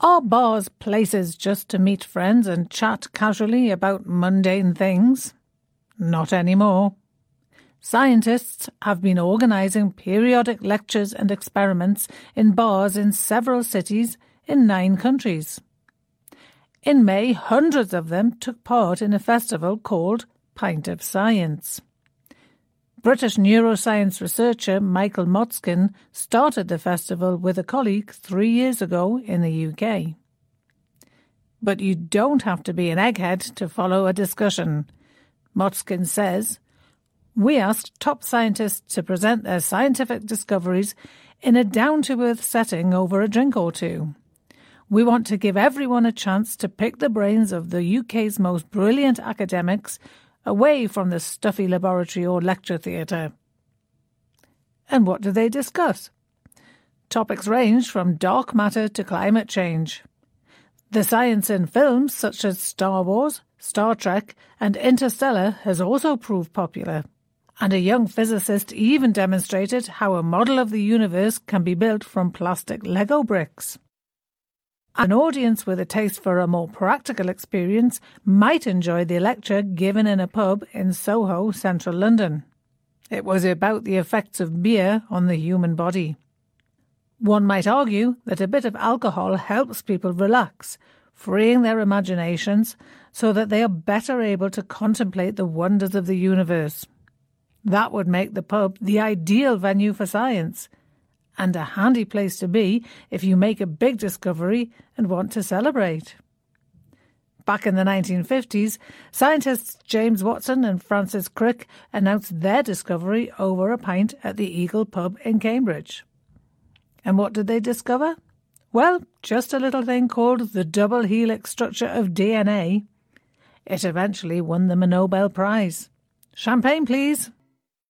Are bars places just to meet friends and chat casually about mundane things? Not anymore. Scientists have been organising periodic lectures and experiments in bars in several cities in nine countries. In May, hundreds of them took part in a festival called Pint of Science. British neuroscience researcher Michael Motskin started the festival with a colleague three years ago in the UK. But you don't have to be an egghead to follow a discussion. Motskin says, We asked top scientists to present their scientific discoveries in a down to earth setting over a drink or two. We want to give everyone a chance to pick the brains of the UK's most brilliant academics away from the stuffy laboratory or lecture theatre. And what do they discuss? Topics range from dark matter to climate change. The science in films such as Star Wars, Star Trek, and Interstellar has also proved popular. And a young physicist even demonstrated how a model of the universe can be built from plastic Lego bricks. An audience with a taste for a more practical experience might enjoy the lecture given in a pub in Soho, central London. It was about the effects of beer on the human body. One might argue that a bit of alcohol helps people relax, freeing their imaginations so that they are better able to contemplate the wonders of the universe. That would make the pub the ideal venue for science, and a handy place to be if you make a big discovery and want to celebrate. Back in the 1950s, scientists James Watson and Francis Crick announced their discovery over a pint at the Eagle pub in Cambridge. And what did they discover? Well, just a little thing called the double helix structure of DNA. It eventually won them a Nobel Prize. Champagne, please.